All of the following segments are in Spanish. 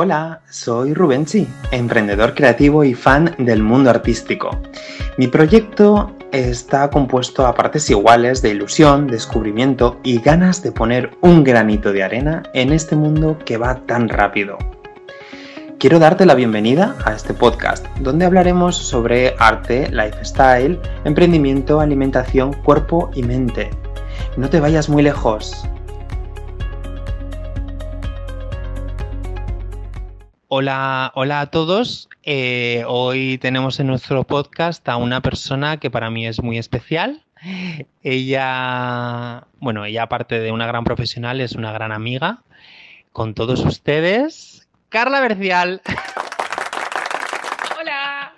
Hola, soy Rubenchi, emprendedor creativo y fan del mundo artístico. Mi proyecto está compuesto a partes iguales de ilusión, descubrimiento y ganas de poner un granito de arena en este mundo que va tan rápido. Quiero darte la bienvenida a este podcast, donde hablaremos sobre arte, lifestyle, emprendimiento, alimentación, cuerpo y mente. No te vayas muy lejos, Hola, hola a todos. Eh, hoy tenemos en nuestro podcast a una persona que para mí es muy especial. Ella, bueno, ella aparte de una gran profesional, es una gran amiga. Con todos ustedes, Carla Bercial. Hola.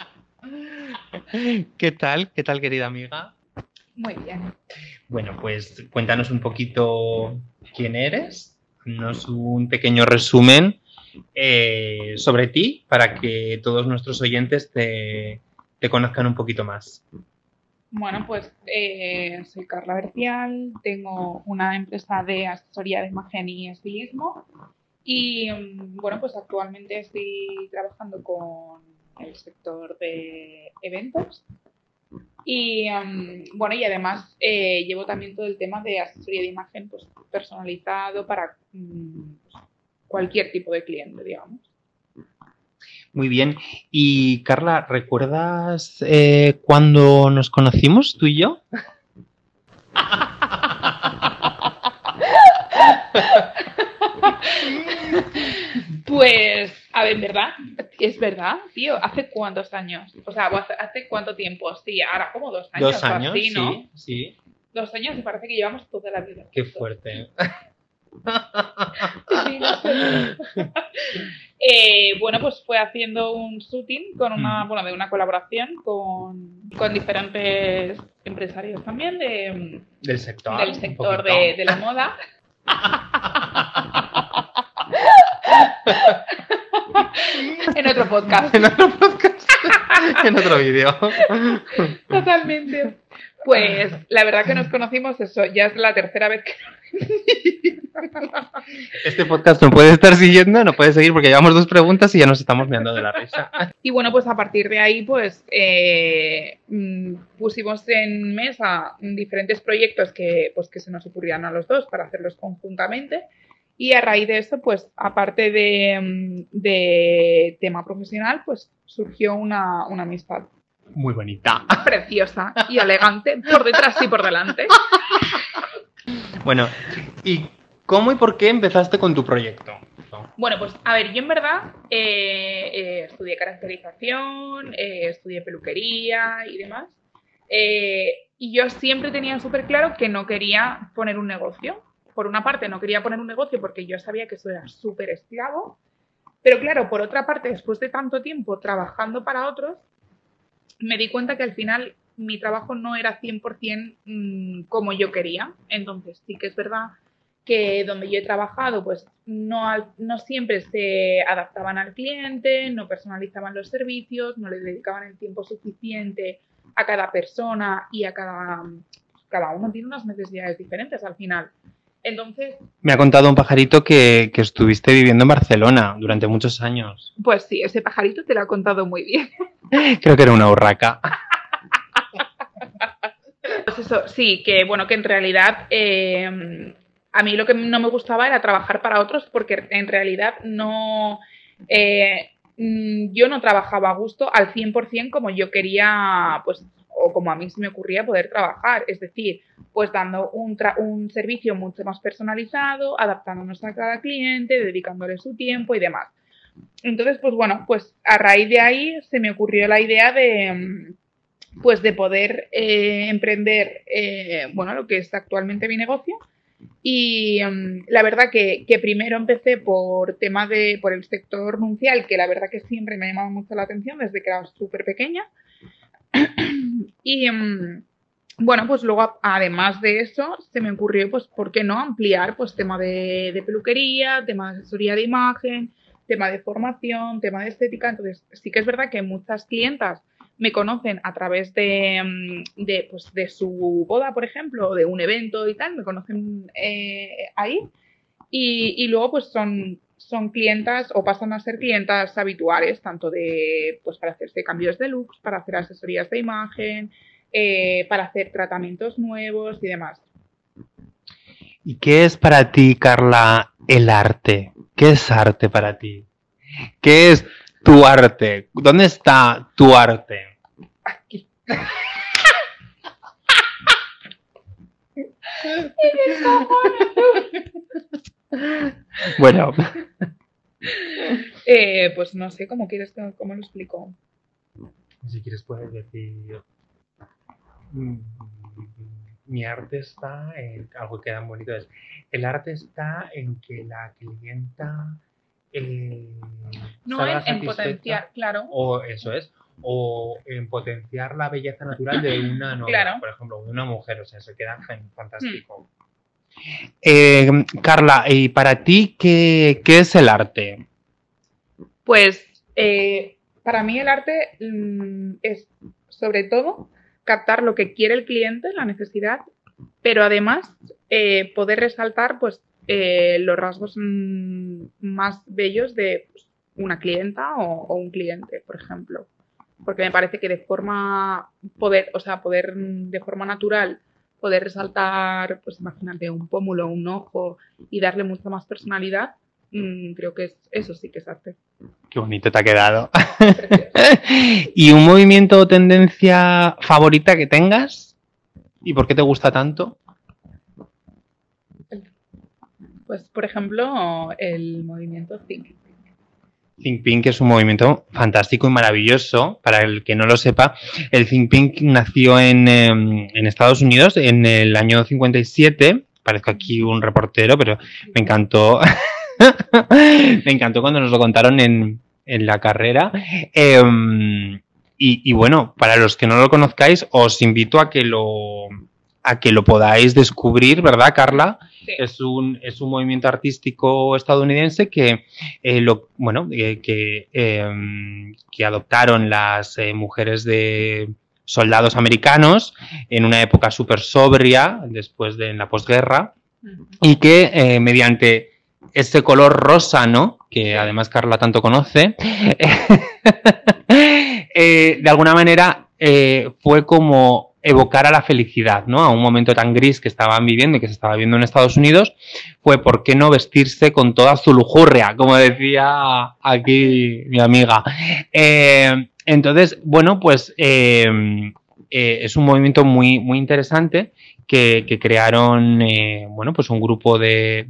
¿Qué tal? ¿Qué tal, querida amiga? Muy bien. Bueno, pues cuéntanos un poquito quién eres. Nos un pequeño resumen eh, sobre ti para que todos nuestros oyentes te, conozcan un poquito más. Bueno, pues eh, soy Carla Bercial, tengo una empresa de asesoría de imagen y estilismo y mm, bueno, pues actualmente estoy trabajando con el sector de eventos y mm, bueno, y además eh, llevo también todo el tema de asesoría de imagen pues, personalizado para mm, cualquier tipo de cliente, digamos. Muy bien. Y Carla, ¿recuerdas eh, cuando nos conocimos tú y yo? Pues, a ver, ¿verdad? Es verdad, tío. ¿Hace cuántos años? O sea, ¿hace cuánto tiempo? Sí, ahora como dos años. Dos años, ¿no? sí, sí. Dos años y parece que llevamos toda la vida. Qué fuerte. Eh, bueno, pues fue haciendo un shooting con una, bueno, de una colaboración con, diferentes empresarios también de, del sector, del sector de, la moda. en otro podcast. En otro podcast. en otro vídeo. Totalmente. Pues la verdad que nos conocimos, eso ya es la tercera vez que Este podcast no puede estar siguiendo, no puede seguir porque llevamos dos preguntas y ya nos estamos mirando de la risa. Y bueno, pues a partir de ahí, pues eh, mm, pusimos en mesa diferentes proyectos que, pues, que se nos ocurrían a los dos para hacerlos conjuntamente. Y a raíz de eso, pues aparte de, mm, de tema profesional, pues surgió una, una amistad muy bonita. Preciosa y elegante, por detrás y por delante. Bueno, ¿y cómo y por qué empezaste con tu proyecto? Bueno, pues a ver, yo en verdad eh, eh, estudié caracterización, eh, estudié peluquería y demás. y yo siempre tenía súper claro que no quería poner un negocio. Por una parte, no quería poner un negocio porque yo sabía que eso era súper esclavo. Pero claro, por otra parte, después de tanto tiempo trabajando para otros, me di cuenta que al final mi trabajo no era 100% mm, como yo quería. Entonces, sí que es verdad que donde yo he trabajado, pues no, no siempre se adaptaban al cliente, no personalizaban los servicios, no le dedicaban el tiempo suficiente a cada persona y a cada... Cada uno tiene unas necesidades diferentes al final. Entonces. Me ha contado un pajarito que, que, estuviste viviendo en Barcelona durante muchos años. Pues sí, ese pajarito te lo ha contado muy bien. Creo que era una urraca. Pues eso, sí, que bueno, que en realidad eh, a mí lo que no me gustaba era trabajar para otros porque en realidad no. Eh, mm, yo no trabajaba a gusto al 100% como yo quería, pues, o como a mí se me ocurría poder trabajar. Es decir, pues dando un, un servicio mucho más personalizado, adaptándonos a cada cliente, dedicándole su tiempo y demás. Entonces, pues bueno, pues a raíz de ahí se me ocurrió la idea de, pues de poder eh, emprender, eh, bueno, lo que es actualmente mi negocio. Y mm, la verdad que, primero empecé por tema de, por el sector nuncial, que la verdad que siempre me ha llamado mucho la atención desde que era súper pequeña. y mm, bueno, pues luego además de eso se me ocurrió, pues, ¿por qué no ampliar, pues, tema de, de peluquería, tema de asesoría de imagen, tema de formación, tema de estética. Entonces, sí que es verdad que muchas clientas me conocen a través de, mm, de, pues, de su boda, por ejemplo, o de un evento y tal, me conocen eh, ahí. Y, luego, pues son, son clientas o pasan a ser clientas habituales, tanto de, pues para hacerse cambios de looks, para hacer asesorías de imagen, eh, para hacer tratamientos nuevos y demás. ¿Y qué es para ti, Carla, el arte? ¿Qué es arte para ti? ¿Qué es tu arte? ¿Dónde está tu arte? Aquí. bueno. Eh, pues no sé, ¿cómo quieres que, cómo lo explico? Si quieres puedes decir... Mm, mi arte está en algo que dan bonito es el arte está en que la clienta eh, no en, potenciar claro o eso es o en potenciar la belleza natural de una novia, por ejemplo, de una mujer, o sea, se queda fantástico. Eh, Carla, ¿y para ti qué, es el arte? Pues eh, para mí el arte mm, es sobre todo captar lo que quiere el cliente, la necesidad, pero además eh, poder resaltar pues, eh, los rasgos mm, más bellos de pues, una clienta o, un cliente, por ejemplo. Porque me parece que de forma poder, o sea, poder de forma natural poder resaltar, pues imagínate, un pómulo, un ojo y darle mucha más personalidad, mm, creo que es, eso sí que es arte. Qué bonito te ha quedado. ¿Y un movimiento o tendencia favorita que tengas? ¿Y por qué te gusta tanto? Pues, por ejemplo, el movimiento Think Pink. Think Pink es un movimiento fantástico y maravilloso. Para el que no lo sepa, el Think Pink nació en, em, en Estados Unidos en el año 57. Parezco aquí un reportero, pero me encantó. me encantó cuando nos lo contaron en, en la carrera. Em, y, bueno, para los que no lo conozcáis, os invito a que lo, a que lo podáis descubrir, ¿verdad, Carla? Es, un, es un movimiento artístico estadounidense que, eh, lo, bueno, eh, que, em, que adoptaron las eh, mujeres de soldados americanos en una época súper sobria, después de la posguerra, y que mediante este color rosa, ¿no? Que además Carla tanto conoce, de alguna manera fue como evocar a la felicidad, ¿no? A un momento tan gris que estaban viviendo y que se estaba viendo en Estados Unidos, fue por qué no vestirse con toda su lujuria, como decía aquí mi amiga. Eh, entonces, bueno, pues es un movimiento muy, muy interesante que, crearon, bueno, pues un grupo de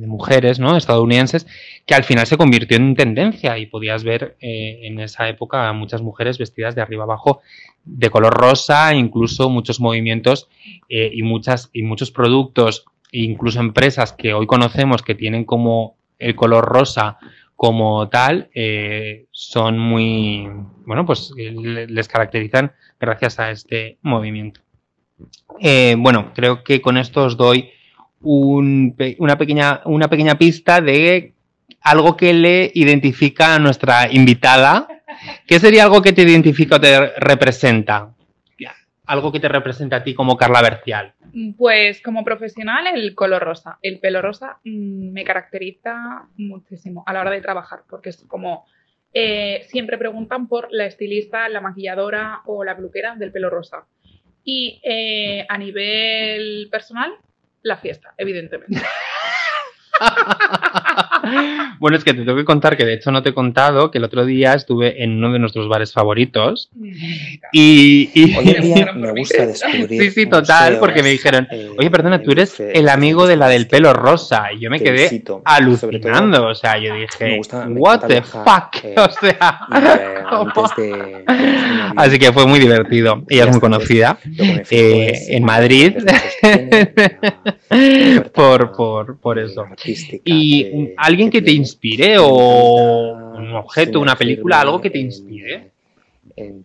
mujeres ¿no? estadounidenses que al final se convirtió en tendencia y podías ver eh, en esa época a muchas mujeres vestidas de arriba abajo de color rosa, incluso muchos movimientos eh, y, muchas, y muchos productos, incluso empresas que hoy conocemos que tienen como el color rosa como tal, eh, son muy, bueno, pues les caracterizan gracias a este movimiento. bueno, creo que con esto os doy una, pequeña, una pequeña pista de algo que le identifica a nuestra invitada. ¿Qué sería algo que te identifica o te representa? Algo que te representa a ti como Carla Bercial. Pues como profesional el color rosa. El pelo rosa mm, me caracteriza muchísimo a la hora de trabajar porque es como eh, siempre preguntan por la estilista, la maquilladora o la peluquera del pelo rosa. Y eh, a nivel personal la fiesta, evidentemente. bueno, es que te tengo que contar que de hecho no te he contado que el otro día estuve en uno de nuestros bares favoritos y, me gusta descubrir. Sí, sí, total, porque me dijeron, eh, oye, perdona, tú eres el amigo de la del pelo rosa y yo me quedé alucinando, o sea, yo dije, what the fuck, eh, o sea, así que fue muy divertido. Ella es muy conocida eh, en Madrid por, por, por eso. Y alguien que te inspire o un objeto, una película, algo que te inspire. En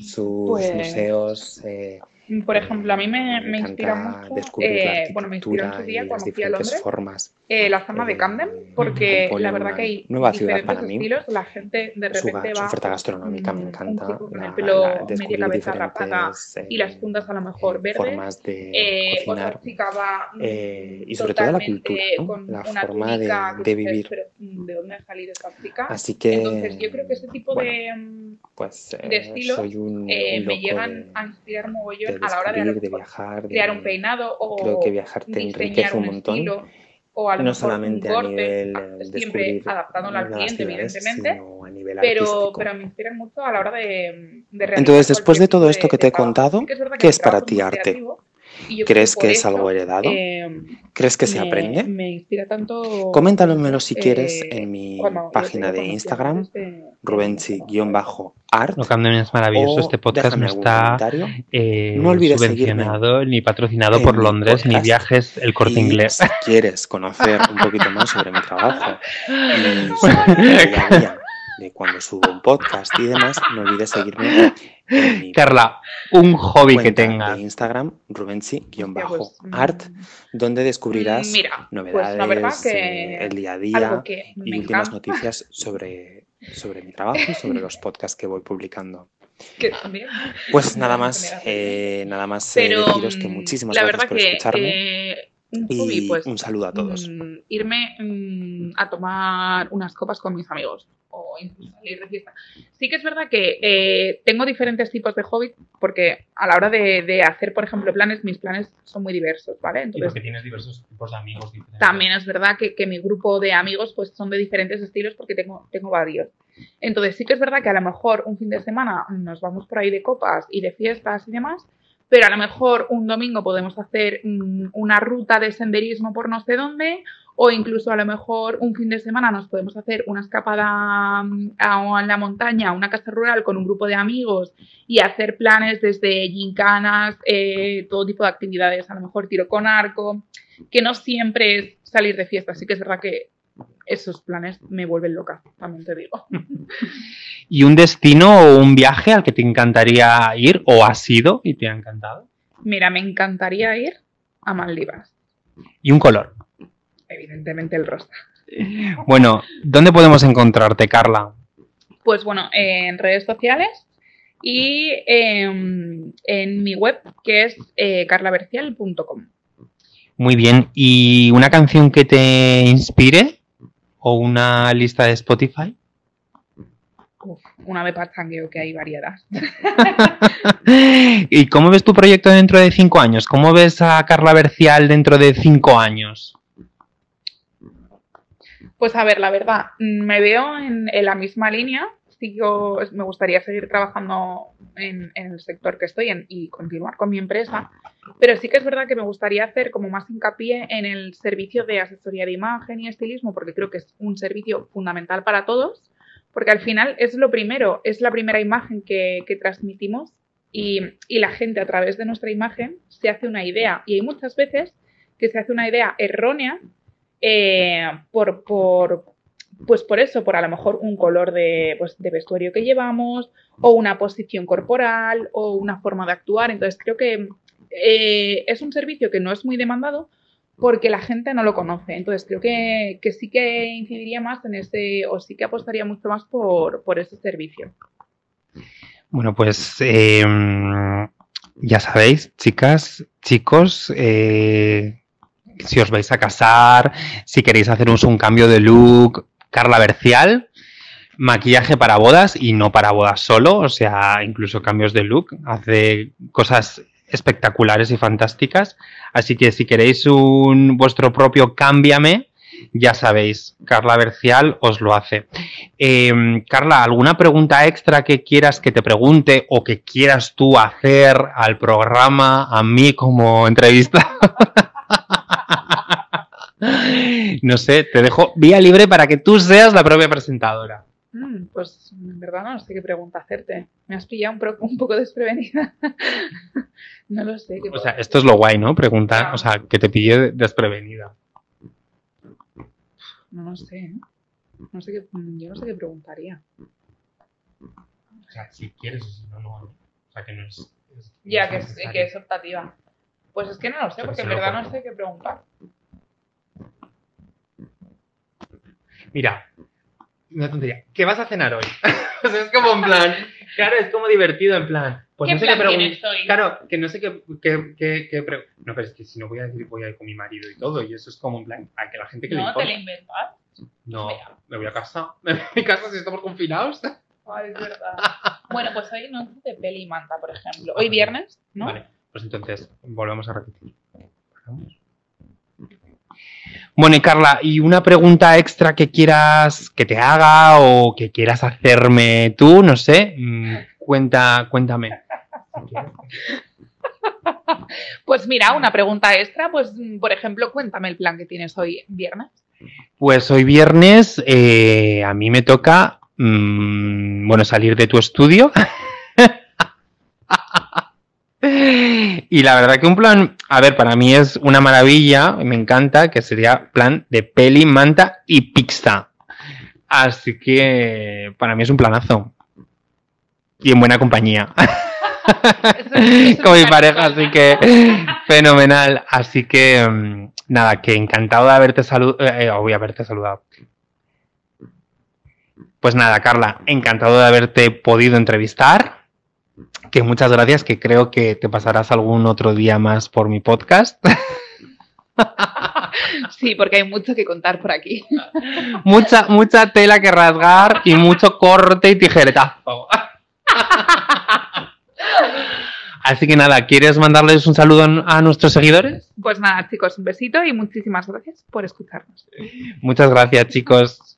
sus pues museos, eh, Por ejemplo, a mí me, me inspira mucho, la eh, bueno, me inspiró en su día cuando fui a Londres, formas. eh, la zona de eh, Camden, porque la verdad que hay nueva ciudad diferentes para mí. estilos, la gente de Su, repente su va oferta gastronómica me encanta. un chico con la- el pelo la- media descubrir cabeza rapada diferentes, y las eh, puntas a lo mejor verdes. formas de Eh, cocinar. otra chica va mm, eh, y sobre todo la cultura, ¿no? con la una forma de, de dices, vivir. pero, mm, ¿de dónde ha salido esta chica? Así que, Entonces yo creo que ese tipo bueno, de, mm, pues, de eh, estilos, soy un, eh, un me llegan de, a inspirar de a la hora de viajar, de, crear un peinado o creo que viajar te diseñar enriquece un un montón. estilo o a lo no mejor un solamente a nivel eh, siempre adaptándolo al cliente, evidentemente, sino a nivel pero, pero me inspiran mucho a la hora de, de realizar Entonces, después de todo esto que te he contado, ¿qué es para ti arte? creativo y ¿Crees que es algo heredado? eh, ¿Crees que se me, aprende? me inspira tanto. Si eh, quieres en mi página de Instagram, de- de- rubenchi-art. Lo Camden es maravilloso. Este podcast no está comentario. eh, No olvides subvencionado ni patrocinado por Londres ni viajes el corte Y inglés. si quieres conocer un poquito más sobre mi trabajo y sobre mi día a día de cuando subo un podcast y demás, no olvides seguirme en mi Carla, un hobby que tengas. de Instagram, Hostia, pues, mm, donde descubrirás Mira, novedades, pues la verdad eh, que el día a día y últimas encanta, noticias sobre, sobre mi trabajo y sobre los podcasts que voy publicando. que también, Pues me nada da más, mucha eh, nada más eh, pero deciros que mm, muchísimas la gracias verdad por que escucharme eh, un hobby, y pues un saludo a todos. mm, irme mm, a tomar unas copas con mis amigos o incluso salir de fiesta. Sí que es verdad que eh, tengo diferentes tipos de hobby porque a la hora de, de hacer, por ejemplo, planes, mis planes son muy diversos, ¿vale? Entonces, tienes diversos tipos de amigos diferentes. también es verdad que, que mi grupo de amigos pues son de diferentes estilos porque tengo, tengo varios. Entonces sí que es verdad que a lo mejor un fin de semana nos vamos por ahí de copas y de fiestas y demás, pero a lo mejor un domingo podemos hacer mm, una ruta de senderismo por no sé dónde, o incluso a lo mejor un fin de semana nos podemos hacer una escapada mm, a, la montaña, a una casa rural con un grupo de amigos y hacer planes desde gincanas, eh, todo tipo de actividades, a lo mejor tiro con arco, que no siempre es salir de fiesta, sí que es verdad que esos planes me vuelven loca, también te digo. ¿Y un destino o un viaje al que te encantaría ir o has ido y te ha encantado? Mira, me encantaría ir a Maldivas, Y un color. evidentemente el rosa. Bueno, ¿dónde podemos encontrarte, Carla? Pues bueno, en redes sociales y em, en mi web que es eh, carlabercial.com. Muy bien. ¿Y una canción que te inspire? ¿O una lista de Spotify? Uf, una de pachangueo que hay variedad. ¿Y cómo ves tu proyecto dentro de cinco años? ¿Cómo ves a Carla Bercial dentro de cinco años? Pues a ver, la verdad, me veo en, en la misma línea. Sigo, me gustaría seguir trabajando en, el sector que estoy en y continuar con mi empresa. Pero sí que es verdad que me gustaría hacer como más hincapié en el servicio de asesoría de imagen y estilismo, porque creo que es un servicio fundamental para todos, porque al final es lo primero, es la primera imagen que, transmitimos y, y la gente a través de nuestra imagen se hace una idea. Y hay muchas veces que se hace una idea errónea eh, por, por, pues por eso, por a lo mejor un color de, pues, de vestuario que llevamos, o una posición corporal, o una forma de actuar. Entonces creo que eh, es un servicio que no es muy demandado porque la gente no lo conoce. Entonces creo que, que sí que incidiría más en ese, o sí que apostaría mucho más por, por ese servicio. Bueno, pues eh, ya sabéis, chicas, chicos, eh, si os vais a casar, si queréis haceros un cambio de look, Carla Bercial, maquillaje para bodas y no para bodas solo, o sea, incluso cambios de look, hace cosas espectaculares y fantásticas. Así que si queréis un vuestro propio cámbiame, ya sabéis, Carla Bercial os lo hace. Eh, Carla, ¿alguna pregunta extra que quieras que te pregunte o que quieras tú hacer al programa, a mí como entrevista? no sé, te dejo vía libre para que tú seas la propia presentadora. Mm, pues en verdad no sé qué pregunta hacerte. Me has pillado un, poco desprevenida. no lo sé. qué O sea, esto es lo guay, ¿no? Preguntar, o sea, que te pille desprevenida. No lo sé. ¿eh? No sé qué, yo no sé qué preguntaría. O sea, si quieres o si no, no. O sea, que no es Ya, que es, que es optativa. Pues es que no lo sé, porque en verdad no sé qué preguntar. Mira, una tontería. ¿Qué vas a cenar hoy? o sea, es como en plan. Claro, es como divertido, en plan. Pues ¿Qué no sé plan qué pregun- tienes hoy? Claro, que no sé qué, qué, qué, qué pre- No, pero es que si no voy a decir voy a ir con mi marido y todo, y eso es como en plan, a que la gente que le No, te importa. la inventas. No, Mira. me voy a casa. Me voy a casa si estamos confinados. Ay, es verdad. bueno, pues hoy no de peli y manta, por ejemplo. Hoy viernes, ¿no? Vale, pues entonces volvemos a repetir. Bueno, y Carla, ¿y una pregunta extra que quieras que te haga o que quieras hacerme tú? No sé. mm, Cuenta, cuéntame. Pues mira, una pregunta extra, pues mm, por ejemplo, cuéntame el plan que tienes hoy viernes. Pues hoy viernes eh, a mí me toca, mm, bueno, salir de tu estudio. y la verdad que un plan, a ver, para mí es una maravilla, me encanta, que sería plan de peli, manta y pizza. Así que para mí es un planazo. Y en buena compañía. Con mi pareja, así que fenomenal. Así que mm, nada, que encantado de haberte saludado. voy a haberte saludado. Pues nada, Carla, encantado de haberte podido entrevistar. Que muchas gracias, que creo que te pasarás algún otro día más por mi podcast. Sí, porque hay mucho que contar por aquí. mucha, mucha tela que rasgar y mucho corte y tijeretazo. Así que nada, ¿quieres mandarles un saludo a nuestros seguidores? Pues nada, chicos, un besito y muchísimas gracias por escucharnos. Muchas gracias, chicos.